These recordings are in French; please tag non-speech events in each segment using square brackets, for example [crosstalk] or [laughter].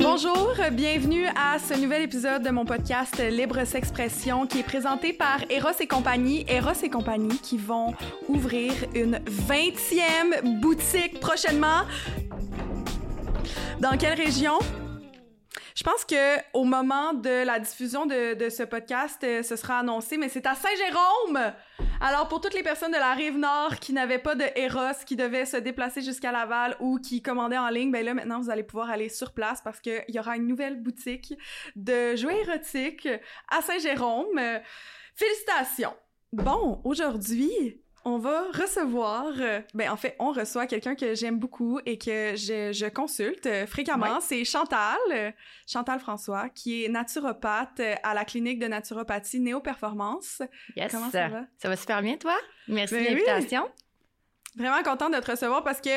Bonjour, bienvenue à ce nouvel épisode de mon podcast Libre S'expression qui est présenté par Eros et compagnie. Eros et compagnie qui vont ouvrir une 20e boutique prochainement. Dans quelle région? Je pense que au moment de la diffusion de, de ce podcast, euh, ce sera annoncé, mais c'est à Saint-Jérôme. Alors pour toutes les personnes de la rive nord qui n'avaient pas de Eros, qui devaient se déplacer jusqu'à Laval ou qui commandaient en ligne, ben là maintenant vous allez pouvoir aller sur place parce qu'il y aura une nouvelle boutique de jouets érotiques à Saint-Jérôme. Félicitations. Bon, aujourd'hui, on va recevoir, euh, ben en fait, on reçoit quelqu'un que j'aime beaucoup et que je, je consulte euh, fréquemment. Ouais. C'est Chantal, euh, Chantal François, qui est naturopathe à la clinique de naturopathie Néo Performance. Yes. Comment ça va? Ça va super bien, toi? Merci Ben de oui. l'invitation. Vraiment contente de te recevoir parce que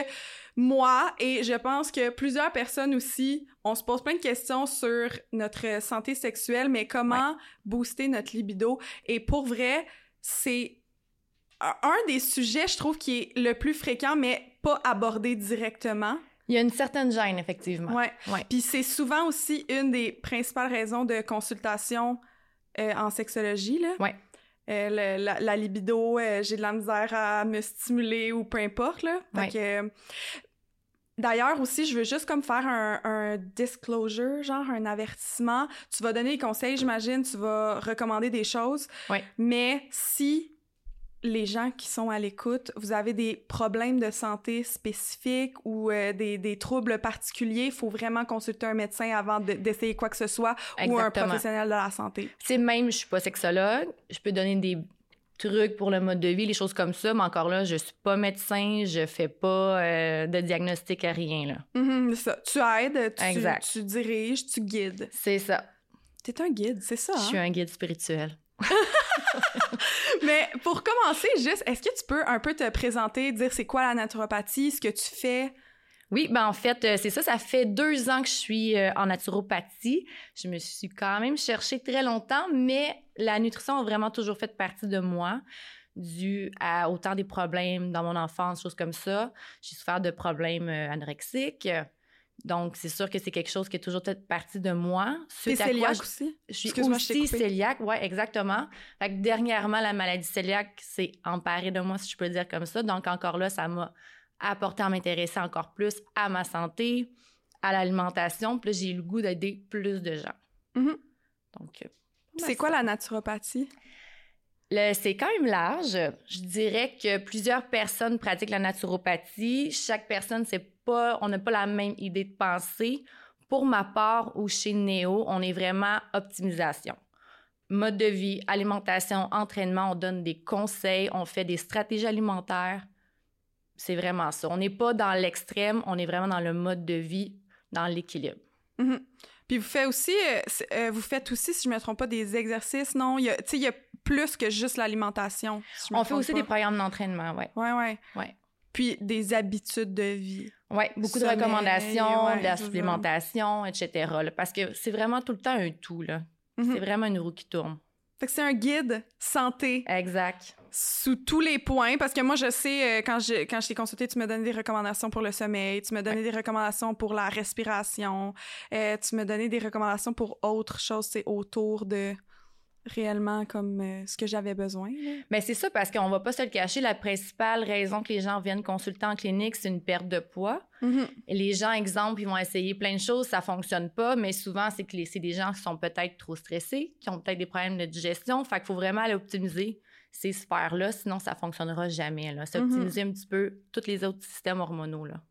moi et je pense que plusieurs personnes aussi, on se pose plein de questions sur notre santé sexuelle, mais comment booster notre libido. Et pour vrai, c'est un des sujets, je trouve, qui est le plus fréquent, mais pas abordé directement. Il y a une certaine gêne, effectivement. Ouais. Ouais. Puis c'est souvent aussi une des principales raisons de consultation euh, en sexologie, là. Ouais. Euh, le- la, la libido, euh, j'ai de la misère à me stimuler ou peu importe, là. Ouais. que, D'ailleurs aussi, je veux juste comme faire un, un disclosure, genre un avertissement. Tu vas donner des conseils, j'imagine, tu vas recommander des choses. Ouais. Mais si les gens qui sont à l'écoute, vous avez des problèmes de santé spécifiques ou euh, des, des troubles particuliers, il faut vraiment consulter un médecin avant de- d'essayer quoi que ce soit ou un professionnel de la santé. C'est même, je suis pas sexologue. Je peux donner des trucs pour le mode de vie, les choses comme ça, mais encore là, je suis pas médecin, je fais pas euh, de diagnostic à rien, là. Mhm, c'est ça. Tu aides, tu, Exact. tu diriges, tu guides. C'est ça. T'es un guide, c'est ça. Je hein? suis un guide spirituel. [laughs] Mais pour commencer, juste, est-ce que tu peux un peu te présenter, dire c'est quoi la naturopathie, ce que tu fais? Oui, ben en fait, euh, c'est ça. Ça fait deux ans que je suis euh, en naturopathie. Je me suis quand même cherchée très longtemps, mais la nutrition a vraiment toujours fait partie de moi, dû à autant des problèmes dans mon enfance, choses comme ça. J'ai souffert de problèmes euh, anorexiques. Donc, c'est sûr que c'est quelque chose qui est toujours fait partie de moi. Suite à quoi, cœliaque aussi? je suis aussi cœliaque, ouais, exactement. Fait que dernièrement, la maladie cœliaque s'est emparée de moi, si je peux le dire comme ça. Donc, encore là, ça m'a apporté à m'intéresser encore plus à ma santé, à l'alimentation. Puis j'ai eu le goût d'aider plus de gens. Mhm. Donc, euh, C'est quoi la naturopathie? C'est quand même large. Je dirais que plusieurs personnes pratiquent la naturopathie. Chaque personne, c'est pas, on n'a pas la même idée de pensée. Pour ma part ou chez Néo, on est vraiment optimisation. Mode de vie, alimentation, entraînement, on donne des conseils, on fait des stratégies alimentaires. C'est vraiment ça. On n'est pas dans l'extrême, on est vraiment dans le mode de vie, dans l'équilibre. Mhm. Puis vous faites aussi, euh, euh, vous faites aussi, si je me trompe pas, des exercices, non? Il y a- il y a plus que juste l'alimentation. si On fait aussi pas. des programmes d'entraînement, ouais. Ouais, ouais. Ouais. Puis des habitudes de vie. Oui, beaucoup Sommeil, de recommandations, ouais, de la supplémentation, etc. là, parce que c'est vraiment tout le temps un tout. là. Mhm. C'est vraiment une roue qui tourne. Fait que c'est un guide santé Exact. sous tous les points parce que moi je sais euh, quand je quand je t'ai consulté tu me donnais des recommandations pour le sommeil tu me donnais des recommandations pour la respiration euh, tu me donnais des recommandations pour autre chose c'est autour de réellement comme euh, ce que j'avais besoin là. Mais c'est ça, parce qu'on va pas se le cacher, la principale raison que les gens viennent consulter en clinique, c'est une perte de poids. Et les gens, exemple, ils vont essayer plein de choses, ça fonctionne pas, mais souvent, c'est que c'est des gens qui sont peut-être trop stressés, qui ont peut-être des problèmes de digestion. Fait qu'il faut vraiment aller optimiser ces sphères-là, sinon ça fonctionnera jamais. Là. C'est Mhm. optimiser un petit peu tous les autres systèmes hormonaux. Là.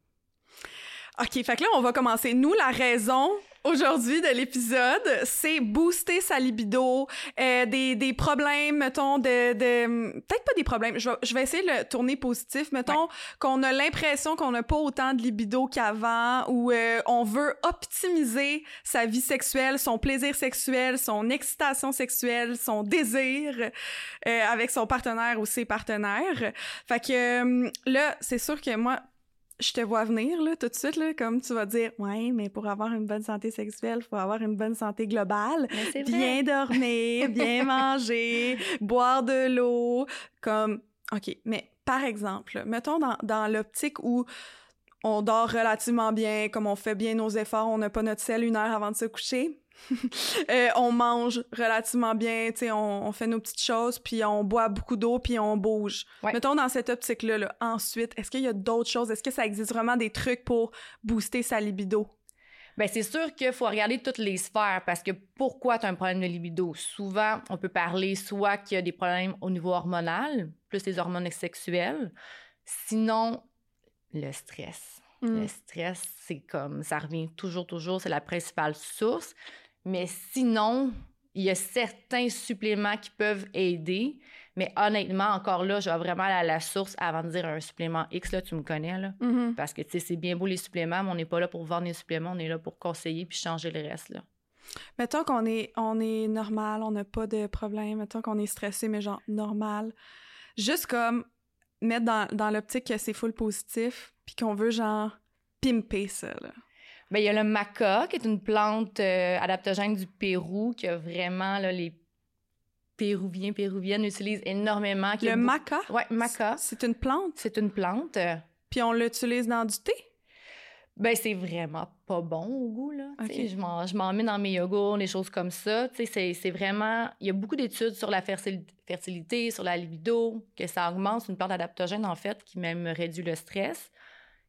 OK, fait que là, on va commencer. Nous, la raison aujourd'hui de l'épisode, c'est booster sa libido, euh, des, des problèmes, mettons, de... de Peut-être pas des problèmes, je vais, je vais essayer de le tourner positif. Mettons qu'on a l'impression qu'on n'a pas autant de libido qu'avant, ou euh, on veut optimiser sa vie sexuelle, son plaisir sexuel, son excitation sexuelle, son désir euh, avec son partenaire ou ses partenaires. Fait que euh, là, c'est sûr que moi, je te vois venir, là, tout de suite, là, comme tu vas dire, ouais, mais pour avoir une bonne santé sexuelle, il faut avoir une bonne santé globale. Bien dormir, [laughs] bien manger, boire de l'eau, comme, OK, mais par exemple, mettons dans, dans l'optique où on dort relativement bien, comme on fait bien nos efforts, on n'a pas notre sel une heure avant de se coucher. [laughs] Euh, on mange relativement bien, tu sais, on, fait nos petites choses, puis on boit beaucoup d'eau, puis on bouge. Mettons dans cette optique-là, là, ensuite, est-ce qu'il y a d'autres choses? Est-ce que ça existe vraiment des trucs pour booster sa libido? Bien, c'est sûr qu'il faut regarder toutes les sphères parce que pourquoi tu as un problème de libido? Souvent, on peut parler soit qu'il y a des problèmes au niveau hormonal, plus les hormones sexuelles. Sinon, le stress. Le mm. stress, c'est comme, ça revient toujours, toujours, c'est la principale source. Mais sinon, il y a certains suppléments qui peuvent aider. Mais honnêtement, encore là, je vais vraiment aller à la source avant de dire un supplément X, là, tu me connais, là. Mm-hmm. Parce que, tu sais, c'est bien beau les suppléments, mais on n'est pas là pour vendre les suppléments, on est là pour conseiller puis changer le reste, là. Mettons qu'on est, on est normal, on n'a pas de problème. Mettons qu'on est stressé, mais genre normal. Juste comme mettre dans, dans l'optique que c'est full positif, puis qu'on veut genre pimper ça, là. Ben, il y a le maca, qui est une plante euh, adaptogène du Pérou, que vraiment, là, les Péruviens, Péruviennes utilisent énormément. Le maca? Oui, maca. C'est une plante? C'est une plante. Puis on l'utilise dans du thé? Ben, c'est vraiment pas bon au goût, là. Je m'en mets dans mes yogourts, des choses comme ça. C'est vraiment... Il y a beaucoup d'études sur la fertilité, sur la libido, que ça augmente. C'est une plante adaptogène, en fait, qui même réduit le stress.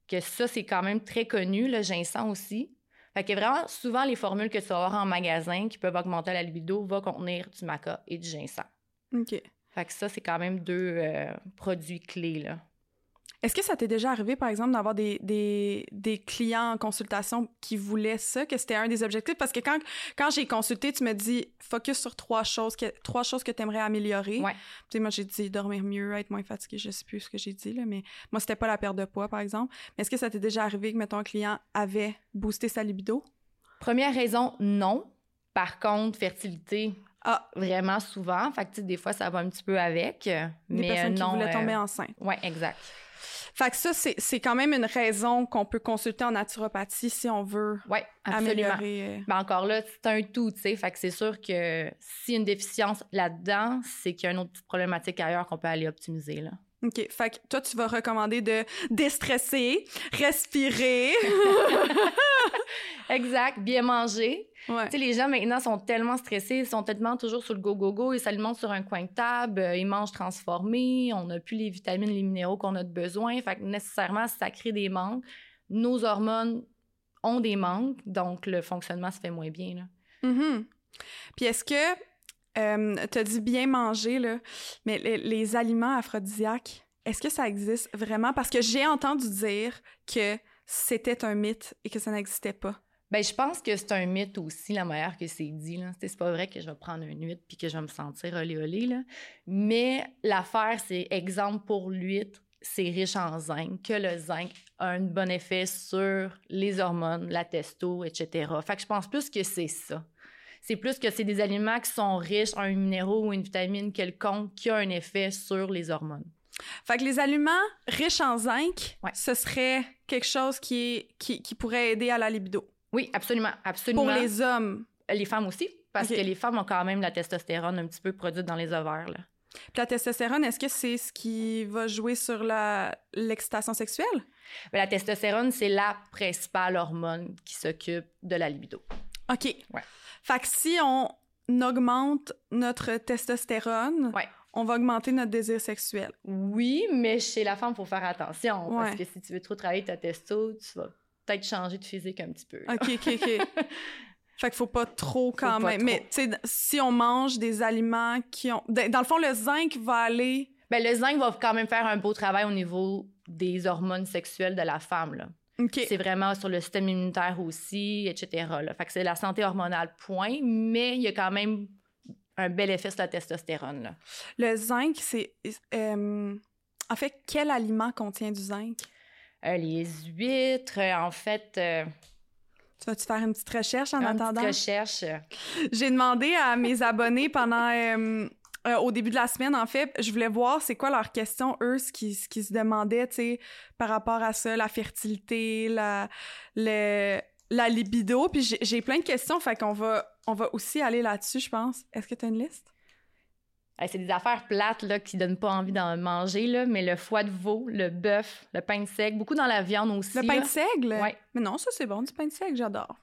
Que ça, c'est quand même très connu. Le ginseng aussi. Fait que vraiment, souvent, les formules que tu vas avoir en magasin qui peuvent augmenter la libido vont contenir du maca et du ginseng. OK. Fait que ça, c'est quand même deux euh, produits clés, là. Est-ce que ça t'est déjà arrivé, par exemple, d'avoir des, des, des, clients en consultation qui voulaient ça, que c'était un des objectifs? Parce que quand, quand j'ai consulté, tu me dis focus sur trois choses que, trois choses que tu aimerais améliorer. Ouais. Tu sais, moi, j'ai dit dormir mieux, être moins fatigué, je sais plus ce que j'ai dit, là, mais moi, c'était pas la perte de poids, par exemple. Mais est-ce que ça t'est déjà arrivé que, mettons, un client avait boosté sa libido? Première raison, non. Par contre, fertilité, ah. Vraiment souvent. Fait que, des fois, ça va un petit peu avec. Des mais personnes non, qui voulaient tomber euh, enceinte. Oui, exact. Fait que ça, c'est quand même une raison qu'on peut consulter en naturopathie si on veut ouais, améliorer. Euh, ben encore là, c'est un tout, tu sais. Fait que c'est sûr que s'il y a une déficience là-dedans, c'est qu'il y a une autre problématique ailleurs qu'on peut aller optimiser, là. OK. Fait que toi, tu vas recommander de déstresser, respirer. [laughs] exact. Bien manger. Tu sais, les gens maintenant sont tellement stressés, ils sont tellement toujours sur le go-go-go, ils s'alimentent sur un coin de table, euh, ils mangent transformé, on n'a plus les vitamines, les minéraux qu'on a de besoin. Fait que nécessairement, ça crée des manques. Nos hormones ont des manques, donc le fonctionnement se fait moins bien. Là. Mm-hmm. Puis est-ce que euh, tu as dit bien manger, là, mais les, aliments aphrodisiaques, est-ce que ça existe vraiment? Parce que j'ai entendu dire que c'était un mythe et que ça n'existait pas. Ben, je pense que c'est un mythe aussi, la manière que c'est dit. C'est pas vrai que je vais prendre une huître puis que je vais me sentir olé olé. Là. Mais l'affaire, c'est exemple pour l'huître, c'est riche en zinc, que le zinc a un bon effet sur les hormones, la testo, etc. Fait que je pense plus que c'est ça. C'est plus que c'est des aliments qui sont riches en un minéraux ou une vitamine quelconque qui a un effet sur les hormones. Fait que les aliments riches en zinc, ce serait quelque chose qui, qui, qui, pourrait aider à la libido. Oui, absolument, absolument. Pour les hommes. Les femmes aussi, parce que les femmes ont quand même la testostérone un petit peu produite dans les ovaires. Là. Puis la testostérone, est-ce que c'est ce qui va jouer sur l'excitation sexuelle? Bien, la testostérone, c'est la principale hormone qui s'occupe de la libido. OK. Ouais. Fait que si on augmente notre testostérone, on va augmenter notre désir sexuel. Oui, mais chez la femme, il faut faire attention. Parce que si tu veux trop travailler ta testo, tu vas peut-être changer de physique un petit peu. OK, OK, OK. [laughs] fait qu'il faut pas trop quand même. Mais tu sais, si on mange des aliments qui ont. Dans le fond, le zinc va aller. Ben, le zinc va quand même faire un beau travail au niveau des hormones sexuelles de la femme. Là. C'est vraiment sur le système immunitaire aussi, etc. Là. Fait que c'est la santé hormonale, point, mais il y a quand même un bel effet sur la testostérone. Là. Le zinc, c'est... Euh, en fait, quel aliment contient du zinc? Euh, les huîtres, en fait... Euh, tu vas-tu faire une petite recherche en attendant? Une recherche. J'ai demandé à mes abonnés pendant euh, au début de la semaine, en fait, je voulais voir c'est quoi leurs questions, eux, ce qu'ils qui se demandaient, tu sais, par rapport à ça, la fertilité, la, le, la libido. Puis j'ai plein de questions, fait qu'on va, on va aussi aller là-dessus, je pense. Est-ce que tu as une liste? c'est des affaires plates là, qui donnent pas envie d'en manger, là, mais le foie de veau, le bœuf, le pain de seigle, beaucoup dans la viande aussi. Le pain de seigle? Oui. Mais non, ça c'est bon, du pain de seigle, j'adore.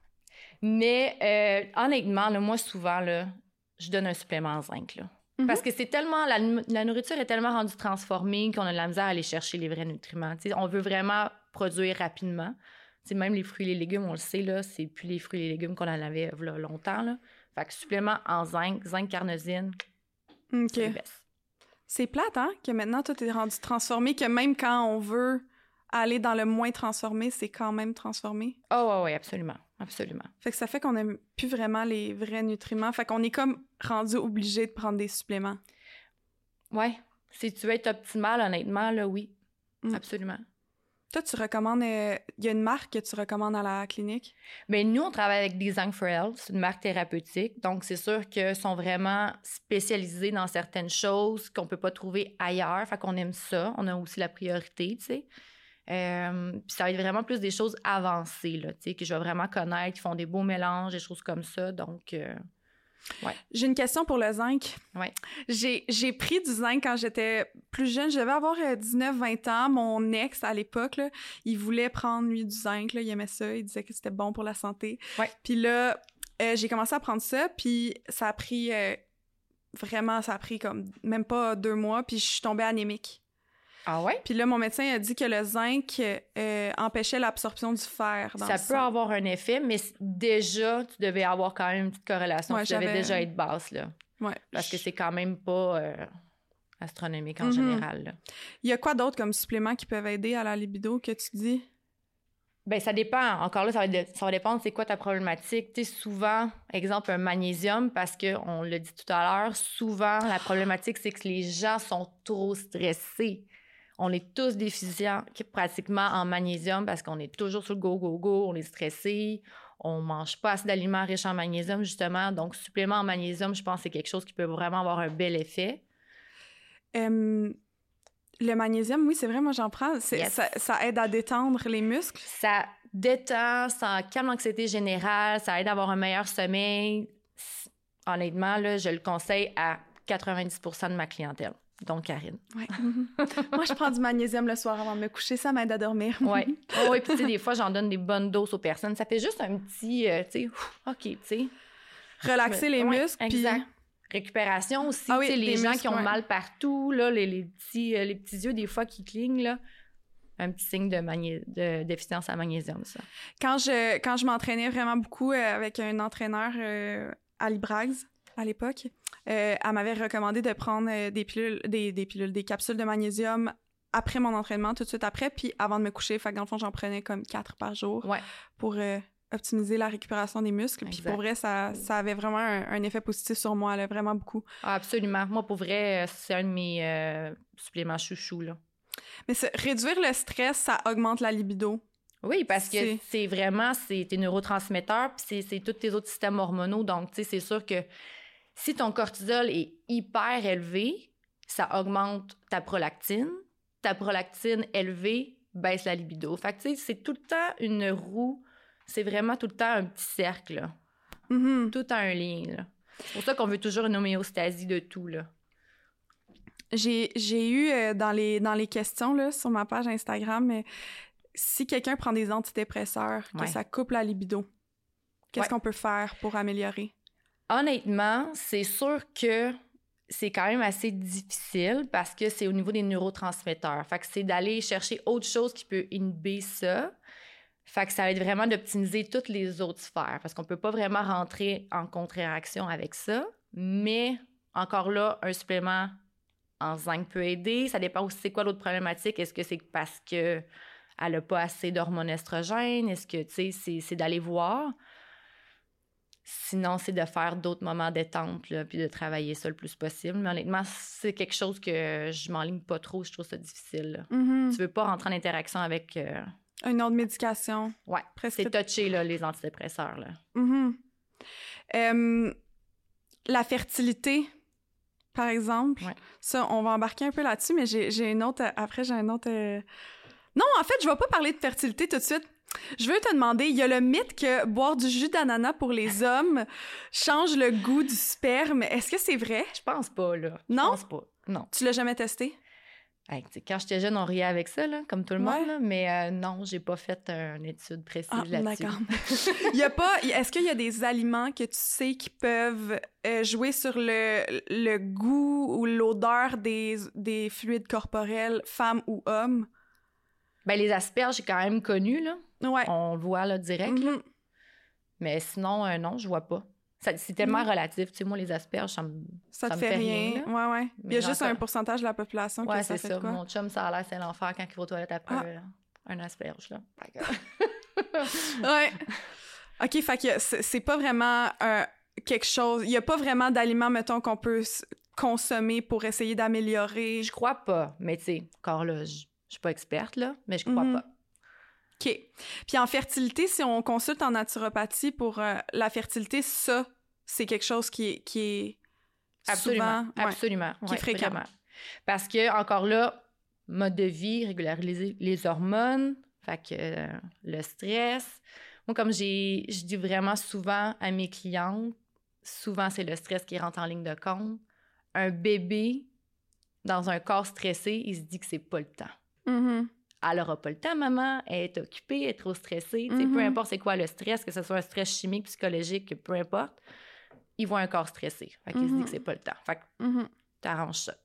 Mais euh, honnêtement, là, moi souvent, là, je donne un supplément en zinc. Là. Mhm. Parce que c'est tellement. La, nourriture est tellement rendue transformée qu'on a de la misère à aller chercher les vrais nutriments. on veut vraiment produire rapidement. même les fruits et les légumes, on le sait, là, c'est plus les fruits et les légumes qu'on en avait là, longtemps. Là. Fait que supplément en zinc, zinc carnosine, OK. C'est plate, hein? Que maintenant, tout est rendu transformé, que même quand on veut aller dans le moins transformé, c'est quand même transformé. Oh, oui, absolument. Absolument. Fait que ça fait qu'on n'aime plus vraiment les vrais nutriments. Fait qu'on est comme rendu obligé de prendre des suppléments. Ouais. Si tu veux être optimal, honnêtement, là, oui. Mm. Absolument. Toi, tu recommandes. Euh, il y a une marque que tu recommandes à la clinique? Bien, nous, on travaille avec Design for Health. C'est une marque thérapeutique. Donc, c'est sûr qu'ils sont vraiment spécialisés dans certaines choses qu'on ne peut pas trouver ailleurs. Fait qu'on aime ça. On a aussi la priorité, tu sais. Euh, puis ça va être vraiment plus des choses avancées, là, tu sais, que je vais vraiment connaître, qui font des beaux mélanges, des choses comme ça. Donc, euh, j'ai une question pour le zinc. Ouais. J'ai pris du zinc quand j'étais plus jeune. Je devais avoir 19-20 euh, ans. Mon ex, à l'époque, il voulait prendre, lui, du zinc. Là. Il aimait ça. Il disait que c'était bon pour la santé. Ouais. Puis là, euh, j'ai commencé à prendre ça. Puis ça a pris... Vraiment, ça a pris comme même pas deux mois. Puis je suis tombée anémique. Ah ouais? Puis là, mon médecin a dit que le zinc euh, empêchait l'absorption du fer. ça peut avoir un effet, mais déjà, tu devais avoir quand même une petite corrélation. Ouais, tu devais déjà être basse, là. Ouais. Parce que c'est quand même pas euh, astronomique en mhm. général. Il y a quoi d'autre comme suppléments qui peuvent aider à la libido que tu dis? Ben ça dépend. Encore là, ça va, ça va dépendre c'est quoi ta problématique? Tu sais, souvent, exemple, un magnésium, parce qu'on l'a dit tout à l'heure, souvent, la problématique, c'est que les gens sont trop stressés. On est tous déficients pratiquement en magnésium parce qu'on est toujours sur le go, go, go, on est stressé, on mange pas assez d'aliments riches en magnésium, justement. Donc, supplément en magnésium, je pense que c'est quelque chose qui peut vraiment avoir un bel effet. le magnésium, oui, c'est vrai, moi j'en prends. Ça, aide à détendre les muscles. Ça détend, ça calme l'anxiété générale, ça aide à avoir un meilleur sommeil. Honnêtement, là, je le conseille à 90% de ma clientèle donc Karine. Ouais. [laughs] Moi, je prends du magnésium le soir avant de me coucher, ça m'aide à dormir. oui. Oh, oui, puis tu sais, des fois, j'en donne des bonnes doses aux personnes. Ça fait juste un petit, euh, tu sais, OK, tu sais. Relaxer les muscles. Exact. Récupération aussi, ah, oui, les gens qui ont mal partout, là, les, les, petits, euh, les petits yeux, des fois, qui clignent, là un petit signe de, de déficience à magnésium, ça. Quand je, quand je m'entraînais vraiment beaucoup euh, avec un entraîneur à Librags, à l'époque, euh, elle m'avait recommandé de prendre euh, des pilules, des, pilules, des capsules de magnésium après mon entraînement, tout de suite après, puis avant de me coucher. Fait que dans le fond, j'en prenais comme quatre par jour pour euh, optimiser la récupération des muscles. Puis pour vrai, ça, ça avait vraiment un, effet positif sur moi, là, vraiment beaucoup. Ah, absolument. Moi, pour vrai, c'est un de mes suppléments chouchous, là. Mais réduire le stress, ça augmente la libido. Oui, parce que c'est vraiment, c'est tes neurotransmetteurs, puis c'est tous tes autres systèmes hormonaux. Donc, tu sais, c'est sûr que si ton cortisol est hyper élevé, ça augmente ta prolactine. Ta prolactine élevée baisse la libido. Fait que, tu sais, c'est tout le temps une roue. C'est vraiment tout le temps un petit cercle. Mm-hmm. Tout a un lien. C'est pour ça qu'on veut toujours une homéostasie de tout. Là. J'ai eu euh, dans, les, dans les questions là, sur ma page Instagram, mais si quelqu'un prend des antidépresseurs, que ça coupe la libido, qu'est-ce qu'on peut faire pour améliorer? Honnêtement, c'est sûr que c'est quand même assez difficile parce que c'est au niveau des neurotransmetteurs. Fait que c'est d'aller chercher autre chose qui peut inhiber ça. Fait que ça va être vraiment d'optimiser toutes les autres sphères parce qu'on peut pas vraiment rentrer en contre-réaction avec ça. Mais encore là, un supplément en zinc peut aider. Ça dépend aussi c'est quoi l'autre problématique. Est-ce que c'est parce que elle n'a pas assez d'hormones estrogènes? Est-ce que, tu sais, c'est d'aller voir. Sinon, c'est de faire d'autres moments détente, puis de travailler ça le plus possible. Mais honnêtement, c'est quelque chose que je m'enligne pas trop. Je trouve ça difficile. Mm-hmm. Tu veux pas rentrer en interaction avec... Euh, Une autre médication. Ouais, c'est touché, là, les antidépresseurs. Là. Mm-hmm. la fertilité, par exemple. Ouais. Ça, on va embarquer un peu là-dessus, mais j'ai j'ai une autre. Après, j'ai un autre. euh, Non, en fait, je vais pas parler de fertilité tout de suite. Je veux te demander, il y a le mythe que boire du jus d'ananas pour les [laughs] hommes change le goût du sperme. Est-ce que c'est vrai? Je pense pas, là. Je Non? pense pas. Non. Tu l'as jamais testé? Hey, quand j'étais jeune, on riait avec ça, là, comme tout le Ouais. monde, là, mais euh, non, j'ai pas fait euh, une étude précise Ah, là-dessus. d'accord. [laughs] Il y a pas. Est-ce qu'il y a des aliments que tu sais qui peuvent euh, jouer sur le, le goût ou l'odeur des, des fluides corporels, femmes ou hommes? Ben, les asperges, j'ai quand même connu, là. Ouais. On le voit, là, direct. là. Mhm. Mais sinon, euh, non, je vois pas. Ça- C'est tellement Mhm. relatif. Tu sais, moi, les asperges, ça me... Ça te me fait, fait rien. rien, ouais, ouais. Il y a juste un pourcentage de la population Ouais, que ça c'est fait ça. quoi? Mon chum, ça a l'air, c'est l'enfer quand il va aux toilettes après Ah. euh, un asperge, là. [laughs] [laughs] Ouais. OK, fait que c'est pas vraiment euh, quelque chose... Il y a pas vraiment d'aliments, mettons, qu'on peut consommer pour essayer d'améliorer... Je crois pas. Mais tu sais, encore là, je je suis pas experte, là, mais je crois Mhm. pas. OK. Puis en fertilité, si on consulte en naturopathie pour euh, la fertilité, ça, c'est quelque chose qui est, qui est Absolument. souvent... ouais. Absolument. Qui est ouais, fréquent. vraiment. Parce que, encore là, mode de vie, régulariser les hormones, fait que euh, le stress. Moi, comme j'ai, je dis vraiment souvent à mes clientes, souvent c'est le stress qui rentre en ligne de compte. Un bébé dans un corps stressé, il se dit que c'est pas le temps. Mhm. Elle aura pas le temps, maman, elle est occupée, elle est trop stressée. Sais, Mhm. Peu importe c'est quoi le stress, que ce soit un stress chimique, psychologique, peu importe, il voit un corps stressé. Fait se dit Mhm. que c'est pas le temps. Fait que t'arranges ça.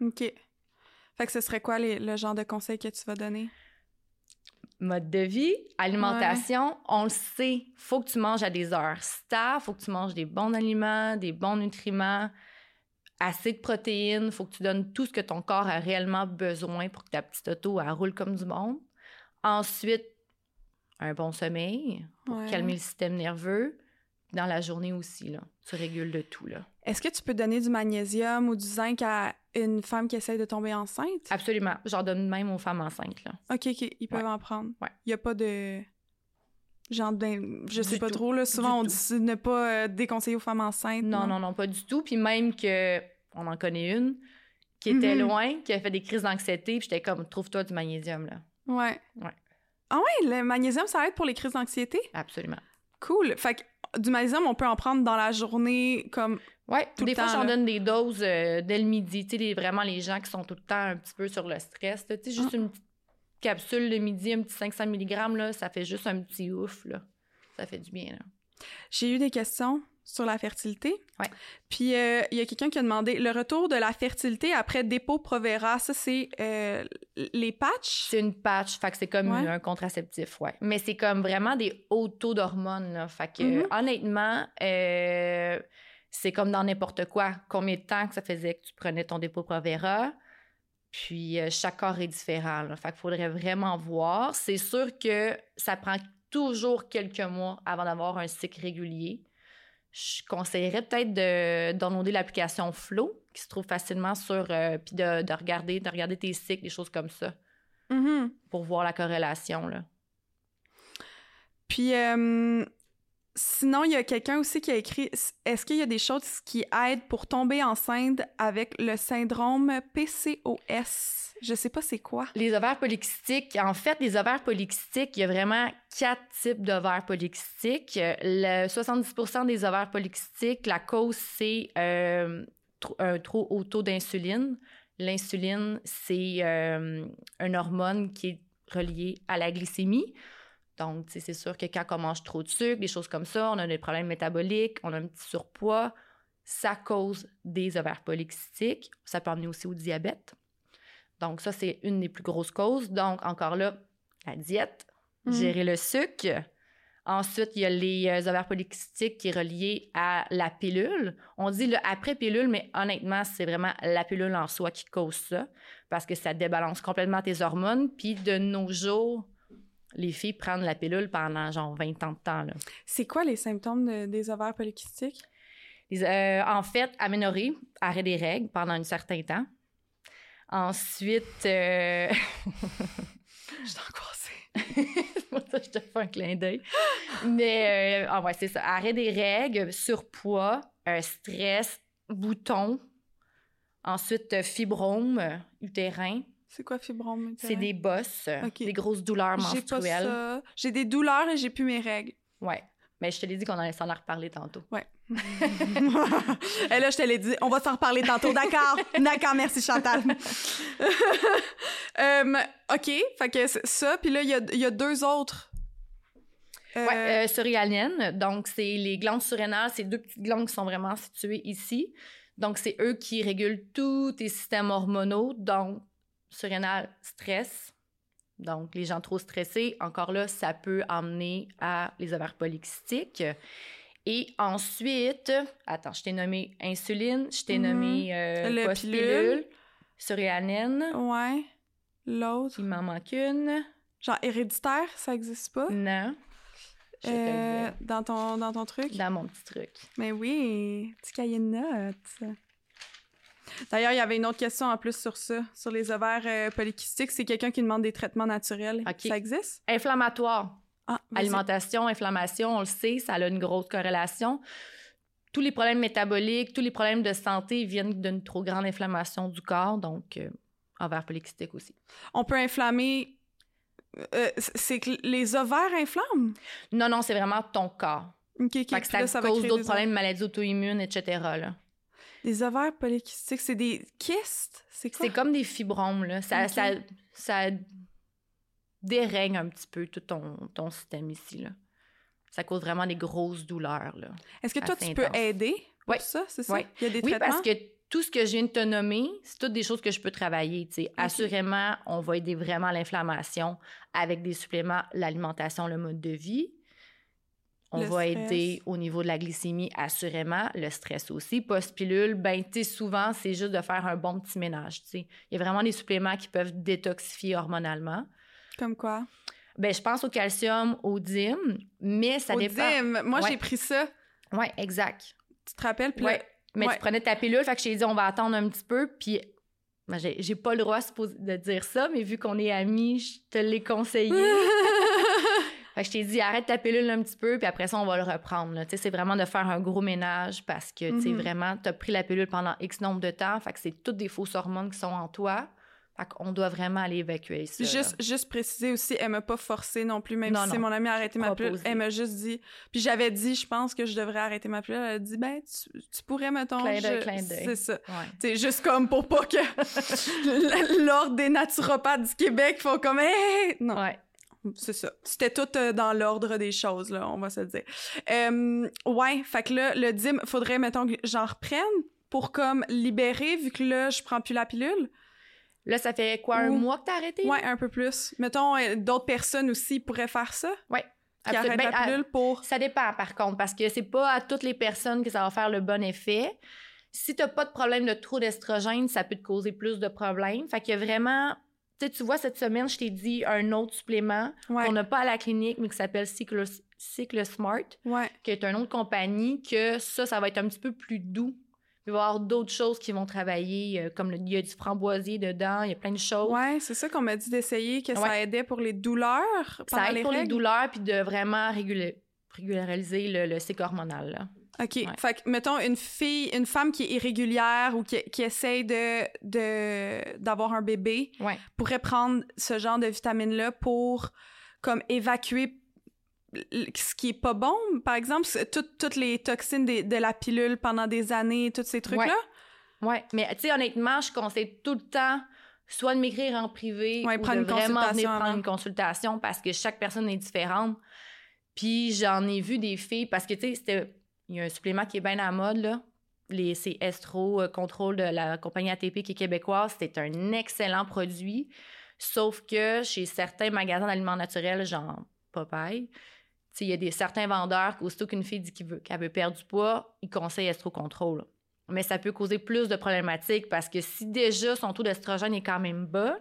OK. Fait que ce serait quoi les- le genre de conseils que tu vas donner? Mode de vie, alimentation, on le sait, faut que tu manges à des heures stables, faut que tu manges des bons aliments, des bons nutriments, assez de protéines, faut que tu donnes tout ce que ton corps a réellement besoin pour que ta petite auto elle roule comme du monde. Ensuite, un bon sommeil pour Ouais. calmer le système nerveux. Dans la journée aussi, là, tu régules le tout. Là. Est-ce que tu peux donner du magnésium ou du zinc à une femme qui essaye de tomber enceinte? Absolument. J'en donne même aux femmes enceintes. Là. OK, OK, ils peuvent en prendre. Ouais. Il n'y a pas de... Genre, d'in- je sais Du pas tout. trop, là. Souvent, on dit de ne pas euh, déconseiller aux femmes enceintes. Non, non, non, pas du tout. Puis même que, on en connaît une, qui était Mhm. loin, qui a fait des crises d'anxiété, puis j'étais comme, trouve-toi du magnésium, là. Ouais. Ouais. Ah ouais, le magnésium, ça aide pour les crises d'anxiété? Absolument. Cool. Fait que du magnésium, on peut en prendre dans la journée, comme... Ouais, Tout des le fois, j'en donne des doses euh, dès le midi. Tu sais, vraiment les gens qui sont tout le temps un petit peu sur le stress. Tu sais, juste Ah. une petite capsule le midi, un petit 500 mg, là, ça fait juste un petit ouf, là. Ça fait du bien, là. J'ai eu des questions sur la fertilité. Ouais. Puis, euh, il y a quelqu'un qui a demandé le retour de la fertilité après dépôt Provera. Ça, c'est euh, les patchs? C'est une patch, fait que c'est comme Ouais. un contraceptif, ouais. Mais c'est comme vraiment des hauts taux d'hormones, là. Fait que, Mhm. honnêtement, euh, c'est comme dans n'importe quoi. Combien de temps que ça faisait que tu prenais ton dépôt Provera? Puis chaque corps est différent, là. Fait qu'il faudrait vraiment voir. C'est sûr que ça prend toujours quelques mois avant d'avoir un cycle régulier. Je conseillerais peut-être de downloader l'application Flow, qui se trouve facilement sur... euh, puis de, de regarder, de regarder tes cycles, des choses comme ça Mhm. pour voir la corrélation. Là. Puis, euh, sinon, il y a quelqu'un aussi qui a écrit Est-ce qu'il y a des choses qui aident pour tomber enceinte avec le syndrome PCOS Je sais pas c'est quoi. Les ovaires polykystiques, en fait, les ovaires polykystiques, il y a vraiment quatre types d'ovaires polykystiques. Le 70% des ovaires polykystiques, la cause, c'est euh, un trop haut taux d'insuline. L'insuline, c'est euh, une hormone qui est reliée à la glycémie. Donc, c'est sûr que quand on mange trop de sucre, des choses comme ça, on a des problèmes métaboliques, on a un petit surpoids, ça cause des ovaires polykystiques. Ça peut amener aussi au diabète. Donc, ça, c'est une des plus grosses causes. Donc, encore là, la diète, Mhm. gérer le sucre. Ensuite, il y a les euh, ovaires polykystiques qui est relié à la pilule. On dit le après-pilule, mais honnêtement, c'est vraiment la pilule en soi qui cause ça parce que ça débalance complètement tes hormones. Puis de nos jours, les filles prennent la pilule pendant genre 20 ans de temps. là. C'est quoi les symptômes de- des ovaires polykystiques? Les- euh, en fait, aménorrhée, arrêt des règles pendant un certain temps. Ensuite, euh, [laughs] Je suis angoissée. [laughs] c'est pour ça que je te fais un clin d'œil. Mais, euh, ah ouais, c'est ça. Arrêt des règles, surpoids, euh, stress, boutons, Ensuite, euh, fibrome euh, utérin. C'est quoi fibrome? C'est des bosses, euh, des grosses douleurs menstruelles. ça. J'ai des douleurs et j'ai plus mes règles. Ouais. Mais je te l'ai dit qu'on allait s'en en reparler tantôt. [laughs] Et là, je te l'ai dit, on va s'en reparler tantôt, d'accord? [laughs] D'accord, merci Chantal. [laughs] Euh, OK, fait que ça, puis là, il y a, il y a deux autres. Euh, Ouais, euh, surréalienne. Donc, c'est les glandes surrénales, c'est deux petites glandes qui sont vraiment situées ici. Donc, c'est eux qui régulent tous tes systèmes hormonaux. Donc, surrénal, stress. Donc, les gens trop stressés, encore là, ça peut emmener à les ovaires polykystiques. Et ensuite, attends, je t'ai nommé insuline, je t'ai Mhm. nommé euh, Le post-pilule, pilule. surréalienne. Ouais. L'autre. Il m'en manque une. Genre héréditaire, ça existe pas? Non. Euh, dans, ton, dans ton truc? Dans mon petit truc. Mais oui, petit cahier de notes. D'ailleurs, il y avait une autre question en plus sur ça, sur les ovaires euh, polykystiques. C'est quelqu'un qui demande des traitements naturels. Ça existe? Inflammatoire. Ah. Alimentation, inflammation, on le sait, ça a une grosse corrélation. Tous les problèmes métaboliques, tous les problèmes de santé viennent d'une trop grande inflammation du corps, donc euh, ovaire polykystique aussi. On peut inflammer. euh, c'est que les ovaires inflamment? Non, non, c'est vraiment ton corps. OK, OK. Fait que ça, là, cause d'autres problèmes, maladies auto-immunes, etc. là. Les ovaires polykystiques, c'est des kystes? C'est quoi? C'est comme des fibromes, là. Ça, Ok. ça, ça dérègne un petit peu tout ton, ton système ici, là. Ça cause vraiment des grosses douleurs, là. Est-ce que toi, tu peux aider pour Ouais. ça? C'est ça? Ouais. Il y a des Oui, traitements? parce que tout ce que je viens de te nommer, c'est toutes des choses que je peux travailler. tu sais. Assurément, on va aider vraiment l'inflammation avec des suppléments, l'alimentation, le mode de vie. On Le va stress. aider au niveau de la glycémie, assurément. Le stress aussi. Post-pilule, ben, tu sais, souvent, c'est juste de faire un bon petit ménage. tu sais. Il y a vraiment des suppléments qui peuvent détoxifier hormonalement. Comme quoi? Ben, je pense au calcium, au DIM, mais ça Au dépend. DIM. Moi, Ouais. j'ai pris ça. Oui, exact. Tu te rappelles? Puis Ouais. là- Mais Ouais. tu prenais ta pilule, fait que je t'ai dit, on va attendre un petit peu, puis ben, j'ai j'ai pas le droit de dire ça, mais vu qu'on est amis, je te l'ai conseillé. [laughs] fait que je t'ai dit, arrête ta pilule un petit peu, puis après ça, on va le reprendre. là. Tu sais, C'est vraiment de faire un gros ménage parce que, tu sais, Mhm. vraiment, tu as pris la pilule pendant X nombre de temps, fait que c'est toutes des fausses hormones qui sont en toi. Fait qu'on doit vraiment aller évacuer ça. là. Juste, juste préciser aussi, elle m'a pas forcé non plus, même Non, si non. mon amie a arrêté ma pilule. Elle m'a juste dit. Puis j'avais dit, je pense que je devrais arrêter ma pilule. Elle a dit, ben, tu, tu pourrais, mettons. Clin d'œil. C'est ça. Ouais. C'est juste comme pour pas que [laughs] l'ordre des naturopathes du Québec font comme, hey! Non, Ouais. C'est ça. C'était tout euh, dans l'ordre des choses, là, on va se dire. Euh, ouais, fait que là, le DIM, faudrait, mettons, que j'en reprenne pour comme libérer, vu que là, je prends plus la pilule. Là, ça fait quoi, un Ou- mois que t'as arrêté? Ouais, un peu plus. Mettons, euh, d'autres personnes aussi pourraient faire ça. Ouais. Qui Absolument. arrêtent Ben, la à- pilule pour. Ça dépend, par contre, parce que c'est pas à toutes les personnes que ça va faire le bon effet. Si t'as pas de problème de trop d'estrogène, ça peut te causer plus de problèmes. Fait qu'il y a vraiment... Tu sais, tu vois, cette semaine, je t'ai dit un autre supplément Ouais. qu'on n'a pas à la clinique, mais qui s'appelle Cycle, Cycle Smart, Ouais. qui est une autre compagnie, que ça, ça va être un petit peu plus doux. Il va y avoir d'autres choses qui vont travailler, euh, comme le- il y a du framboisier dedans, il y a plein de choses. Ouais, c'est ça qu'on m'a dit d'essayer, que ça aidait pour les douleurs Ça aide les pour les douleurs, puis de vraiment régula- régulariser le, le cycle hormonal. là. OK. Ouais. Fait que, mettons, une fille, une femme qui est irrégulière ou qui, qui essaye de, de, d'avoir un bébé Ouais. pourrait prendre ce genre de vitamines-là pour, comme, évacuer ce qui est pas bon. Par exemple, tout- toutes les toxines des- de la pilule pendant des années, tous ces trucs-là? Oui, mais tu sais, honnêtement, je conseille tout le temps soit de m'écrire en privé Ouais, ou de vraiment venir prendre une consultation parce que chaque personne est différente. Puis j'en ai vu des filles parce que tu sais, c'était il y a un supplément qui est bien à la mode là. Les, c'est Estro euh, Contrôle de la compagnie ATP qui est québécoise. C'est un excellent produit. Sauf que chez certains magasins d'aliments naturels, genre Popeye, il y a des certains vendeurs qu'aussitôt qu'une fille dit qu'elle veut, qu'elle veut perdre du poids, ils conseillent Estro Contrôle. Mais ça peut causer plus de problématiques parce que si déjà son taux d'estrogène est quand même bas,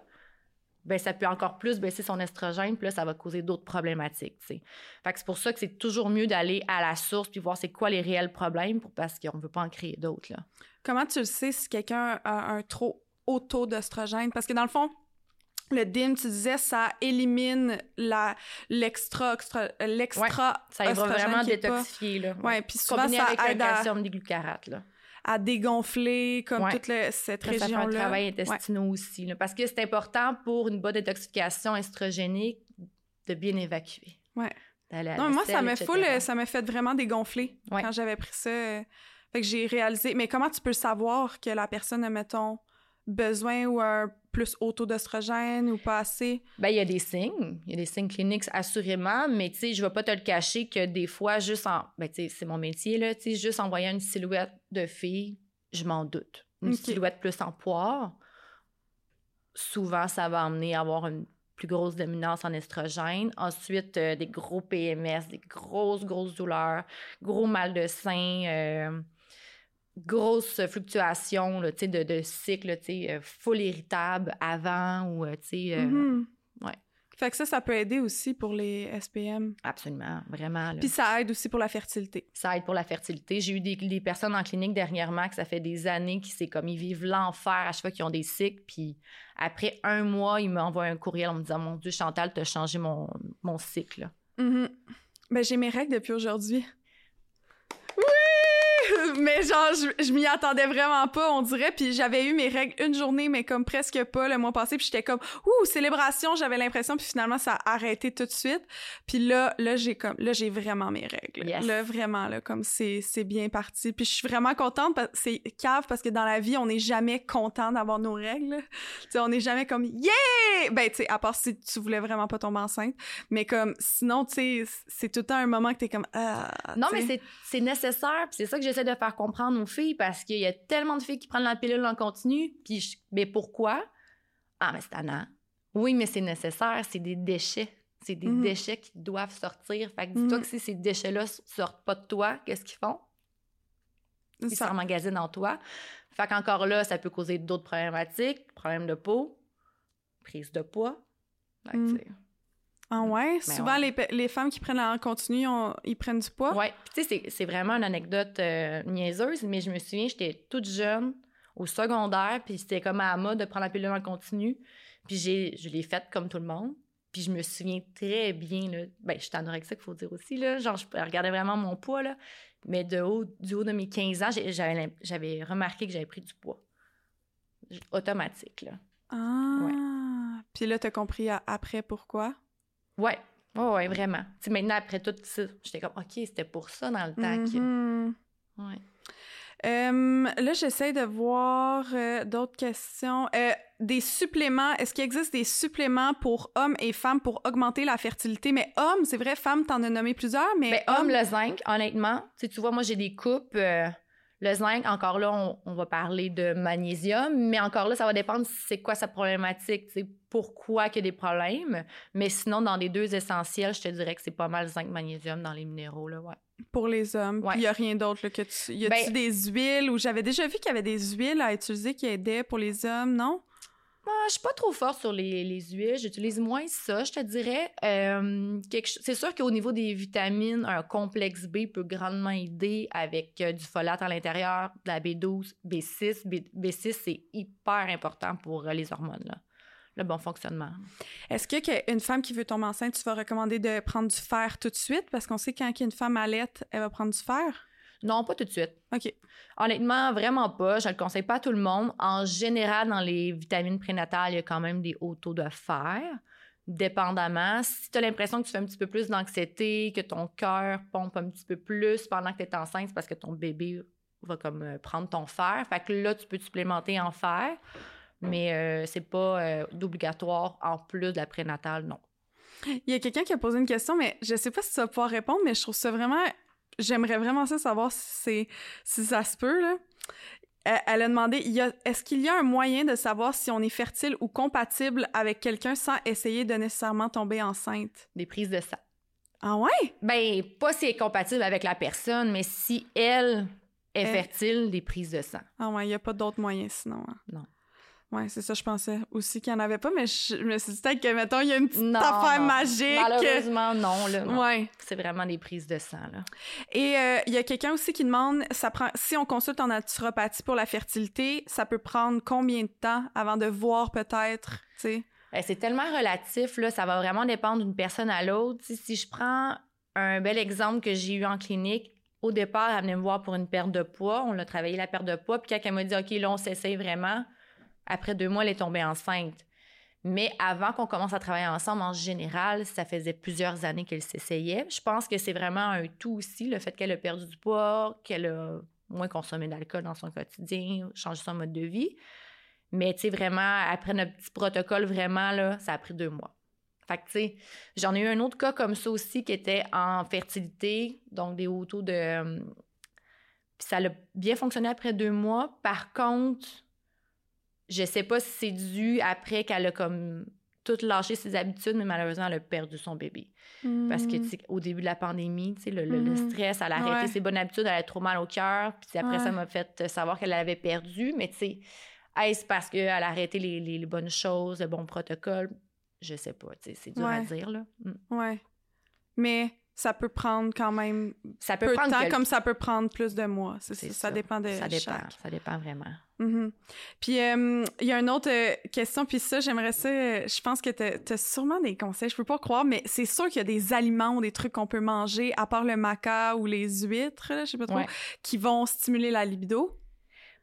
ben ça peut encore plus baisser son estrogène, puis là, ça va causer d'autres problématiques. Fait que c'est pour ça que c'est toujours mieux d'aller à la source puis voir c'est quoi les réels problèmes pour, parce qu'on veut pas en créer d'autres, là. Comment tu le sais si quelqu'un a un trop haut taux d'oestrogène? Parce que dans le fond, le DIM, tu disais, ça élimine la, l'extra, extra- l'extra Ça va vraiment est pas- détoxifier, là. Ouais, puis souvent, Combiné ça avec aide un à... calcium là. À dégonfler comme Ouais. toute le- cette région-là. travail intestinal aussi. là, parce que c'est important pour une bonne détoxification estrogénique de bien évacuer. Ouais. Non, moi, ça m'a ça m'a fait vraiment dégonfler Ouais. quand j'avais pris ça. Fait que j'ai réalisé. Mais comment tu peux savoir que la personne mettons, besoin ou un plus haut taux d'oestrogène ou pas assez? Ben, il y a des signes. Il y a des signes cliniques, assurément, mais tu sais, je vais pas te le cacher que des fois, juste en. Ben, tu sais, c'est mon métier, là. Tu sais, juste en voyant une silhouette de fille, je m'en doute. Une silhouette plus en poire, souvent, ça va amener à avoir une plus grosse dominance en estrogène. Ensuite, euh, des gros PMS, des grosses, grosses douleurs, gros mal de sein, euh, grosses fluctuations là, tu sais, de, de cycle, euh, full irritable avant ou, euh, tu sais, euh, Mhm. ouais. Fait que ça, ça peut aider aussi pour les SPM. Absolument, vraiment. là. Puis ça aide aussi pour la fertilité. Ça aide pour la fertilité. J'ai eu des, des personnes en clinique dernièrement que ça fait des années qui c'est comme ils vivent l'enfer à chaque fois qu'ils ont des cycles. Puis après un mois, ils m'envoient un courriel en me disant Mon Dieu, Chantal, t'as changé mon, mon cycle. Mhm. Ben, j'ai mes règles depuis aujourd'hui. Mais genre, je, je m'y attendais vraiment pas, on dirait. Puis j'avais eu mes règles une journée, mais comme presque pas le mois passé. Puis j'étais comme, ouh, célébration, j'avais l'impression. Puis finalement, ça a arrêté tout de suite. Puis là, là, j'ai comme, là, j'ai vraiment mes règles. Yes. Là, vraiment, là, comme c'est, c'est bien parti. Puis je suis vraiment contente. parce- C'est cave parce que dans la vie, on n'est jamais content d'avoir nos règles. Tu sais, on n'est jamais comme, yeah! Ben, tu sais, à part si tu voulais vraiment pas tomber enceinte. Mais comme, sinon, tu sais, c'est tout le temps un moment que t'es comme, ah. Non, mais c'est- c'est nécessaire. Puis c'est ça que j'essaie de faire comprendre aux filles parce qu'il y a tellement de filles qui prennent la pilule en continu. Puis, je- mais pourquoi? Ah, mais c'est tannant. Oui, mais c'est nécessaire. C'est des déchets. C'est des Mhm. déchets qui doivent sortir. Fait que dis-toi Mhm. que si ces déchets-là sortent pas de toi, qu'est-ce qu'ils font? Ils Ça- s'emmagasinent en toi. Fait qu'encore là, ça peut causer d'autres problématiques, problèmes de peau, prise de poids. Fait que, Mm. Ah ouais? Ben Souvent, ouais. Les, les femmes qui prennent en continu, on- ils prennent du poids? Ouais, Puis tu sais, c'est- vraiment une anecdote euh, niaiseuse, mais je me souviens, j'étais toute jeune au secondaire, puis c'était comme à la mode de prendre la pilule en continu. Puis j'ai, je l'ai faite comme tout le monde. Puis je me souviens très bien, là, ben, j'étais anorexique, il faut dire aussi, là, genre, je regardais vraiment mon poids, là, mais de haut, du haut de mes 15 ans, j'avais, remarqué que j'avais pris du poids. Automatique, là. Ah! Puis là, t'as compris après pourquoi? Ouais, ouais, ouais, vraiment. Maintenant, après tout ça, j'étais comme, OK, c'était pour ça dans le temps. Mhm. Ouais. Euh, là, j'essaie de voir euh, d'autres questions. Euh, des suppléments. Est-ce qu'il existe des suppléments pour hommes et femmes pour augmenter la fertilité? Mais hommes, c'est vrai, femmes, t'en as nommé plusieurs, mais Ben, homme, le zinc, honnêtement, tu sais, tu vois, moi, j'ai des coupes. Le zinc, encore là, on, on va parler de magnésium, mais encore là, ça va dépendre c'est quoi sa problématique, pourquoi qu'il y a des problèmes. Mais sinon, dans les deux essentiels, je te dirais que c'est pas mal zinc, magnésium dans les minéraux, là, ouais. pour les hommes. Il n'y a rien d'autre que tu. Y a-tu Ben- des huiles? Ou j'avais déjà vu qu'il y avait des huiles à utiliser qui aidaient pour les hommes, non? Moi, je suis pas trop forte sur les, les huiles. J'utilise moins ça, je te dirais. Euh, c'est sûr qu'au niveau des vitamines, un complexe B peut grandement aider avec euh, du folate à l'intérieur, de la B12, B6. B, B6, c'est hyper important pour euh, les hormones, là. le bon fonctionnement. Est-ce que qu'une femme qui veut tomber enceinte, tu vas recommander de prendre du fer tout de suite? Parce qu'on sait quand une femme allaite, elle va prendre du fer. Non, pas tout de suite. OK. Honnêtement, vraiment pas. Je le conseille pas à tout le monde. En général, dans les vitamines prénatales, il y a quand même des hauts taux de fer, dépendamment. Si tu as l'impression que tu fais un petit peu plus d'anxiété, que ton cœur pompe un petit peu plus pendant que tu es enceinte, c'est parce que ton bébé va comme euh, prendre ton fer. Fait que là, tu peux te supplémenter en fer, mais euh, c'est pas euh, d'obligatoire en plus de la prénatale, non. Il y a quelqu'un qui a posé une question, mais je sais pas si tu vas pouvoir répondre, mais je trouve ça vraiment. J'aimerais vraiment ça savoir si, c'est... si ça se peut, là. Elle, a demandé y est-ce qu'il y a un moyen de savoir si on est fertile ou compatible avec quelqu'un sans essayer de nécessairement tomber enceinte? Des prises de sang. Ah ouais? Ben, pas si elle est compatible avec la personne, mais si elle est Elle- fertile, des prises de sang. Ah ouais, il n'y a pas d'autre moyen sinon. hein. Non. Ouais, c'est ça, je pensais aussi qu'il n'y en avait pas, mais je, me suis dit peut-être que, mettons, il y a une petite Non, affaire non. magique. Malheureusement, non. Là, non. Ouais. C'est vraiment des prises de sang. Là. Et euh, il y a quelqu'un aussi qui demande, ça prend, si on consulte en naturopathie pour la fertilité, ça peut prendre combien de temps avant de voir peut-être, tu sais? Ben, c'est tellement relatif. Là, ça va vraiment dépendre d'une personne à l'autre. Si, si je prends un bel exemple que j'ai eu en clinique, au départ, elle venait me voir pour une perte de poids. On a travaillé la perte de poids. Puis quand elle m'a dit, OK, là, on s'essaye vraiment, après deux mois, elle est tombée enceinte. Mais avant qu'on commence à travailler ensemble, en général, ça faisait plusieurs années qu'elle s'essayait. Je pense que c'est vraiment un tout aussi, le fait qu'elle a perdu du poids, qu'elle a moins consommé d'alcool dans son quotidien, changé son mode de vie. Mais tu sais, vraiment, après notre petit protocole, vraiment, là, ça a pris deux mois. Fait que, tu sais, j'en ai eu un autre cas comme ça aussi qui était en fertilité, donc des hauts taux de. Puis ça a bien fonctionné après deux mois. Par contre, je sais pas si c'est dû après qu'elle a comme tout lâché ses habitudes, mais malheureusement, elle a perdu son bébé. Parce que, tu au début de la pandémie, tu sais, le, Mhm. stress, elle a arrêté ses bonnes habitudes, elle a trop mal au cœur. Puis après, ça m'a fait savoir qu'elle l'avait perdu. Mais, tu sais, est-ce parce qu'elle a arrêté les, les- les bonnes choses, le bon protocole? Je sais pas, tu sais, c'est dur à dire, là. Mm. Ouais. Mais ça peut prendre quand même Ça peut peu de temps, comme ça peut prendre plus de mois. C'est C'est ça, dépend de Ça dépend, chaque. ça dépend vraiment. Mhm. Puis, euh, il y a une autre euh, question, puis ça, j'aimerais ça, euh, je pense que tu as sûrement des conseils, je peux pas croire, mais c'est sûr qu'il y a des aliments ou des trucs qu'on peut manger, à part le maca ou les huîtres, là, je sais pas trop, Ouais. qui vont stimuler la libido?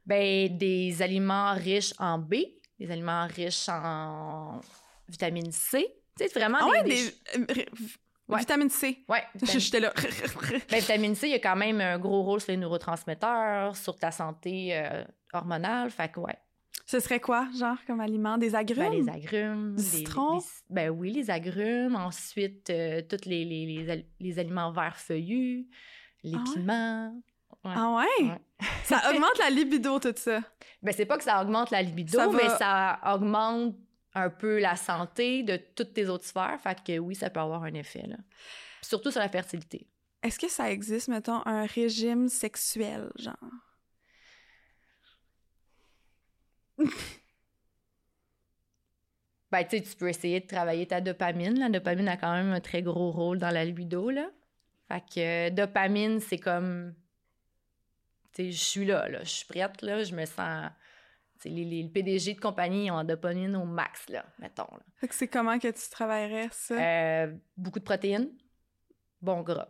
Ben, des aliments riches en B, des aliments riches en vitamine C. Tu sais, vraiment Ah ouais, des... des... des- euh, Ouais. Vitamine C. Ouais, [laughs] vitamine- J'étais là. ben, vitamine C, il y a quand même un gros rôle sur les neurotransmetteurs, sur ta santé euh, hormonale. Fait que, ouais. Ce serait quoi, genre, comme aliment? Des agrumes? Ben, les agrumes. Du citron? les- ben oui, les agrumes. Ensuite, euh, tous les, les, les, al- les aliments verts feuillus, les Ah ouais? piments. Ouais. Ah ouais? Ouais. Ça augmente la libido, tout ça. Ben, c'est pas que ça augmente la libido, Ça va- mais ça augmente un peu la santé de toutes tes autres sphères. Fait que oui, ça peut avoir un effet. Là. Surtout sur la fertilité. Est-ce que ça existe, mettons, un régime sexuel, genre? [laughs] Ben, tu sais, tu peux essayer de travailler ta dopamine. La dopamine a quand même un très gros rôle dans la libido, là. Fait que euh, dopamine, c'est comme... Tu sais, je suis là, là. Je suis prête, là. Je me sens... Les, les PDG de compagnie ont la dopamine au max, là, mettons, là. Fait que c'est comment que tu travaillerais ça? Euh, beaucoup de protéines, bon gras.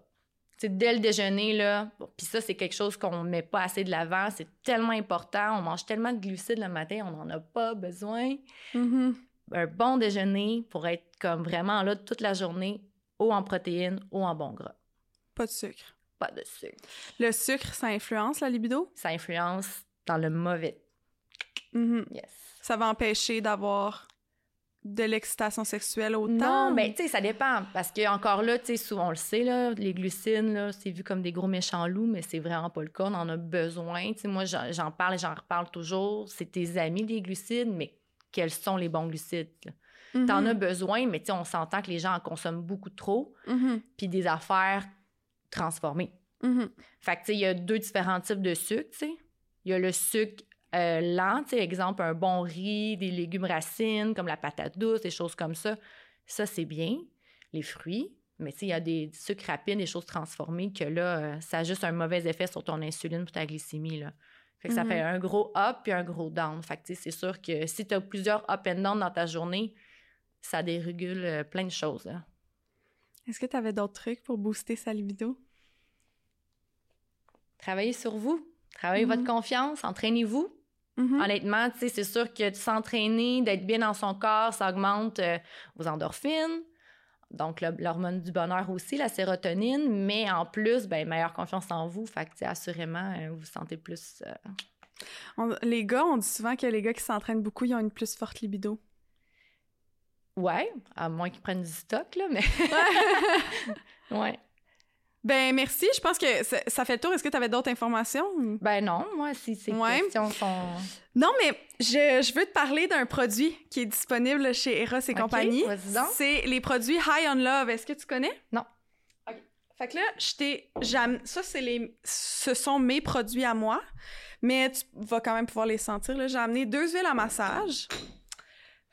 Dès le déjeuner, là, bon, puis ça, c'est quelque chose qu'on met pas assez de l'avant. C'est tellement important. On mange tellement de glucides le matin, on n'en a pas besoin. Mhm. Un bon déjeuner pour être comme vraiment là toute la journée, haut en protéines, haut en bon gras. Pas de sucre. Pas de sucre. Le sucre, ça influence la libido? Ça influence dans le mauvais. Mhm. Yes. Ça va empêcher d'avoir de l'excitation sexuelle autant? Non, ben, tu sais, ça dépend. Parce que, encore là, tu sais, souvent, on le sait, là, les glucides, là, c'est vu comme des gros méchants loups, mais c'est vraiment pas le cas. On en a besoin. Tu sais, moi, j'en parle et j'en reparle toujours. C'est tes amis, les glucides, mais quels sont les bons glucides? là? Mhm. T'en as besoin, mais tu sais, on s'entend que les gens en consomment beaucoup trop, Mhm. puis des affaires transformées. Mhm. Fait que, tu sais, il y a deux différents types de sucre, tu sais. Il y a le sucre euh, lent, tu sais, exemple, un bon riz, des légumes racines, comme la patate douce, des choses comme ça. Ça, c'est bien. Les fruits. Mais tu sais, il y a des sucres rapides, des choses transformées que là, euh, ça a juste un mauvais effet sur ton insuline et ta glycémie, là. Fait que ça fait un gros up puis un gros down. Fait que, tu sais, c'est sûr que si tu as plusieurs up and down dans ta journée, ça dérégule euh, plein de choses, là. Est-ce que tu avais d'autres trucs pour booster sa libido? Travaillez sur vous. Travaillez votre confiance. Entraînez-vous. Mhm. Honnêtement, tu sais, c'est sûr que de s'entraîner, d'être bien dans son corps, ça augmente euh, vos endorphines, donc le- l'hormone du bonheur aussi, la sérotonine, mais en plus, ben meilleure confiance en vous, fait que assurément, euh, vous vous sentez plus... euh, On- les gars, on dit souvent que les gars qui s'entraînent beaucoup, ils ont une plus forte libido. Ouais, à moins qu'ils prennent du stock, là, mais... ouais. [laughs] ben, merci. Je pense que ça, ça fait le tour. Est-ce que tu avais d'autres informations? Ben non, moi, si ces Ouais. questions sont... Non, mais je, je veux te parler d'un produit qui est disponible chez Eros et Ok, compagnie. C'est les produits High on Love. Est-ce que tu connais? Non. OK. Fait que là, je t'ai... Ça, c'est les... Ce sont mes produits à moi, mais tu vas quand même pouvoir les sentir. J'ai amené deux huiles à massage.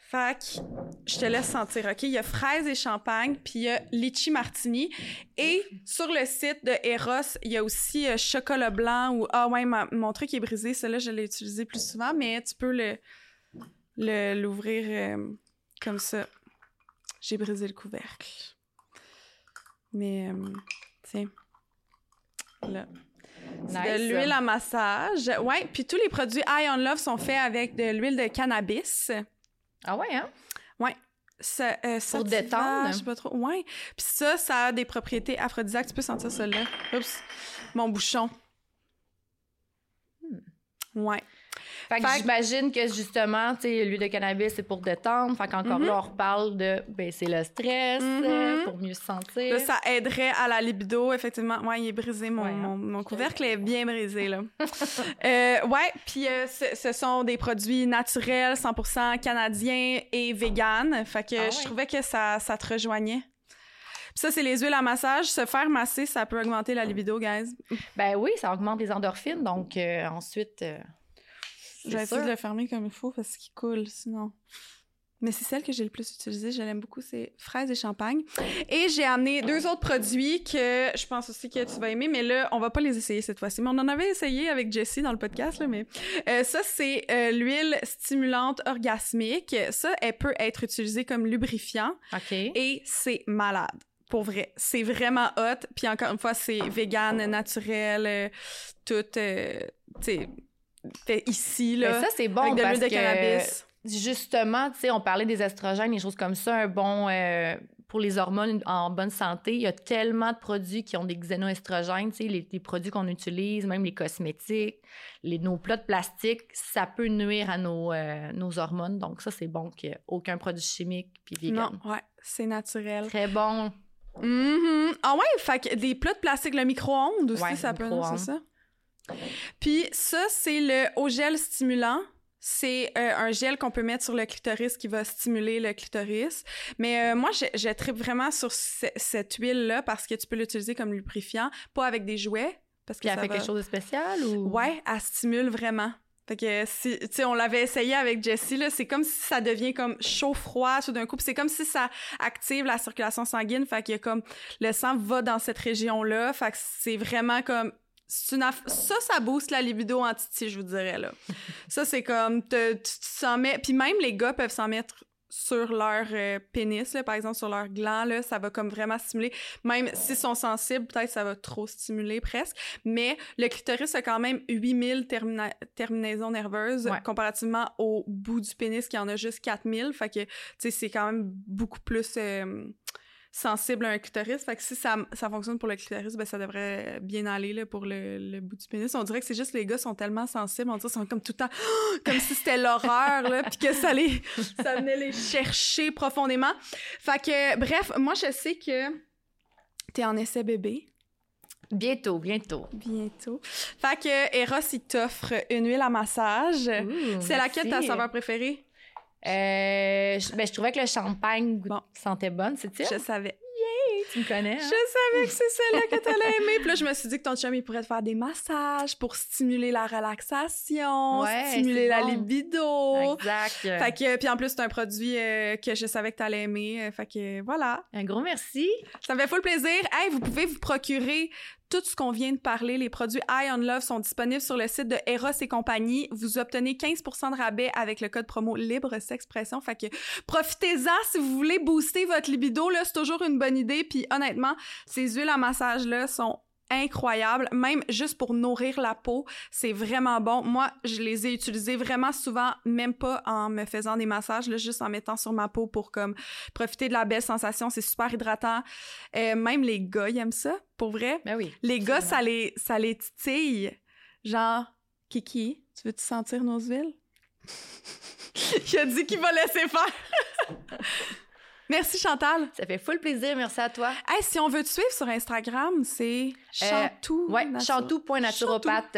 Fait que je te laisse sentir, OK? Il y a fraise et champagne, puis il y a litchi martini. Et sur le site de Eros, il y a aussi euh, chocolat blanc ou... Ah ouais, ma- mon truc est brisé. Celui-là, je l'ai utilisé plus souvent, mais tu peux le le- l'ouvrir euh, comme ça. J'ai brisé le couvercle. Mais, euh, tiens. Là. Nice. De l'huile à massage. Ouais, puis tous les produits Eye on Love sont faits avec de l'huile de cannabis. Ah ouais, hein? Ça, euh, sativa, détendre. Je sais pas trop. Ouais. Puis ça, ça a des propriétés aphrodisiaques. Tu peux sentir ça là. Oups. Mon bouchon. Ouais. Fait que Fait j'imagine que justement, tu sais, l'huile de cannabis, c'est pour détendre. Fait qu'encore Mhm. là, on reparle de baisser le stress Mhm. euh, pour mieux se sentir. Là, ça aiderait à la libido, effectivement. Ouais, il est brisé, mon, Ouais, mon, mon couvercle est bien brisé, là. [laughs] Euh, ouais, puis euh, ce, sont des produits naturels, 100% canadiens et vegan. Fait que Ah je ouais. trouvais que ça, ça te rejoignait. Ça, c'est les huiles à massage. Se faire masser, ça peut augmenter la libido, guys. Ben oui, ça augmente les endorphines. Donc euh, ensuite, euh, Je vais c'est essayer sûr. de le fermer comme il faut parce qu'il coule, sinon. Mais c'est celle que j'ai le plus utilisée. Je l'aime beaucoup, c'est fraises et champagne. Et j'ai amené deux autres produits que je pense aussi que tu vas aimer, mais là, on va pas les essayer cette fois-ci. Mais on en avait essayé avec Jessie dans le podcast, là, mais euh, ça, c'est euh, l'huile stimulante orgasmique. Ça, elle peut être utilisée comme lubrifiant OK. et c'est malade. Pour vrai, c'est vraiment hot. Puis encore une fois, c'est vegan, naturel, euh, tout, euh, tu sais, fait ici, là, Ben, ça, c'est bon avec de parce de que, cannabis. justement, tu sais, on parlait des estrogènes, des choses comme ça, un bon... euh, pour les hormones en bonne santé, il y a tellement de produits qui ont des xénoestrogènes, tu sais, les, les produits qu'on utilise, même les cosmétiques, les, nos plats de plastique, ça peut nuire à nos, euh, nos hormones. Donc ça, c'est bon qu'il n'y ait aucun produit chimique puis vegan. Non, ouais, c'est naturel. Très bon. Mhm. Ah ouais, fait que des plats de plastique, le micro-ondes aussi, Ouais, ça le peut, c'est ça? Puis ça, c'est le haut gel stimulant. C'est euh, un gel qu'on peut mettre sur le clitoris qui va stimuler le clitoris. Mais euh, moi, je, je tripe vraiment sur ce- cette huile-là parce que tu peux l'utiliser comme lubrifiant, pas avec des jouets. Parce que ça fait va- quelque chose de spécial ou... Ouais, elle stimule vraiment. Fait que si, tu sais, on l'avait essayé avec Jessie, là, c'est comme si ça devient comme chaud-froid tout d'un coup. C'est comme si ça active la circulation sanguine. Fait qu'il y a comme, le sang va dans cette région-là. Fait que c'est vraiment comme, une aff- ça, ça booste la libido en titi, je vous dirais, là. ça, c'est comme, te- tu s'en mets, puis même les gars peuvent s'en mettre sur leur euh, pénis, là, par exemple, sur leur gland, là, ça va comme vraiment stimuler. Même s'ils sont sensibles, peut-être ça va trop stimuler presque. Mais le clitoris a quand même 8000 termina- terminaisons nerveuses Ouais. comparativement au bout du pénis qui en a juste 4000. Fait que, tu sais, c'est quand même beaucoup plus euh, sensible à un clitoris. Fait que si ça, ça fonctionne pour le clitoris, ben ça devrait bien aller là, pour le, le bout du pénis. On dirait que c'est juste les gars sont tellement sensibles, on dirait qu'ils sont comme tout le temps, [gasps] comme si c'était l'horreur, là, puis que ça, les, ça venait les chercher profondément. Fait que, bref, moi, je sais que t'es en essai bébé Bientôt, bientôt. bientôt. Fait que Eros, il t'offre une huile à massage. C'est laquelle ta saveur préférée? Euh, je, ben, je trouvais que le champagne goût- Bon. sentait bonne, c'est ça? Je savais. Tu me connais, Je hein? savais que c'est celle-là que t'allais aimer. Puis là, je me suis dit que ton chum, il pourrait te faire des massages pour stimuler la relaxation, Ouais, stimuler la bon. libido. Exact. Fait que, puis en plus, c'est un produit euh, que je savais que t'allais aimer. Euh, Fait que voilà. Un gros merci. Ça me fait full plaisir. Hey, vous pouvez vous procurer tout ce qu'on vient de parler. Les produits Eye on Love sont disponibles sur le site de Eros et compagnie. Vous obtenez 15 de rabais avec le code promo Libre S'expression. Fait que profitez-en si vous voulez booster votre libido. Là, c'est toujours une bonne idée. Puis honnêtement, ces huiles à massage-là sont incroyables, même juste pour nourrir la peau, c'est vraiment bon. Moi, je les ai utilisés vraiment souvent, même pas en me faisant des massages, là, juste en mettant sur ma peau pour comme profiter de la belle sensation. C'est super hydratant. Euh, même les gars, ils aiment ça, pour vrai. Ben oui. Les gars, ça les, ça les titille. Genre, Kiki, tu veux-tu sentir nos huiles? [laughs] Il a dit qu'il va laisser faire. [laughs] Merci Chantal. Ça fait full plaisir. Merci à toi. Hey, si on veut te suivre sur Instagram, c'est Chantou. Ouais, Natu- chantou.naturopathe.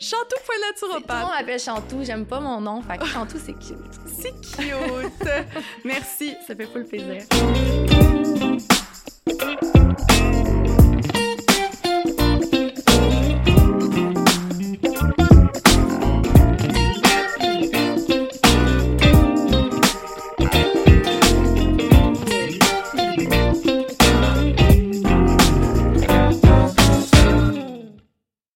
Chantou Tout le Chantou.naturopathe. monde m'appelle Chantou. J'aime pas mon nom. Fait que Chantou, c'est cute. C'est cute. [laughs] Merci. Ça fait full plaisir.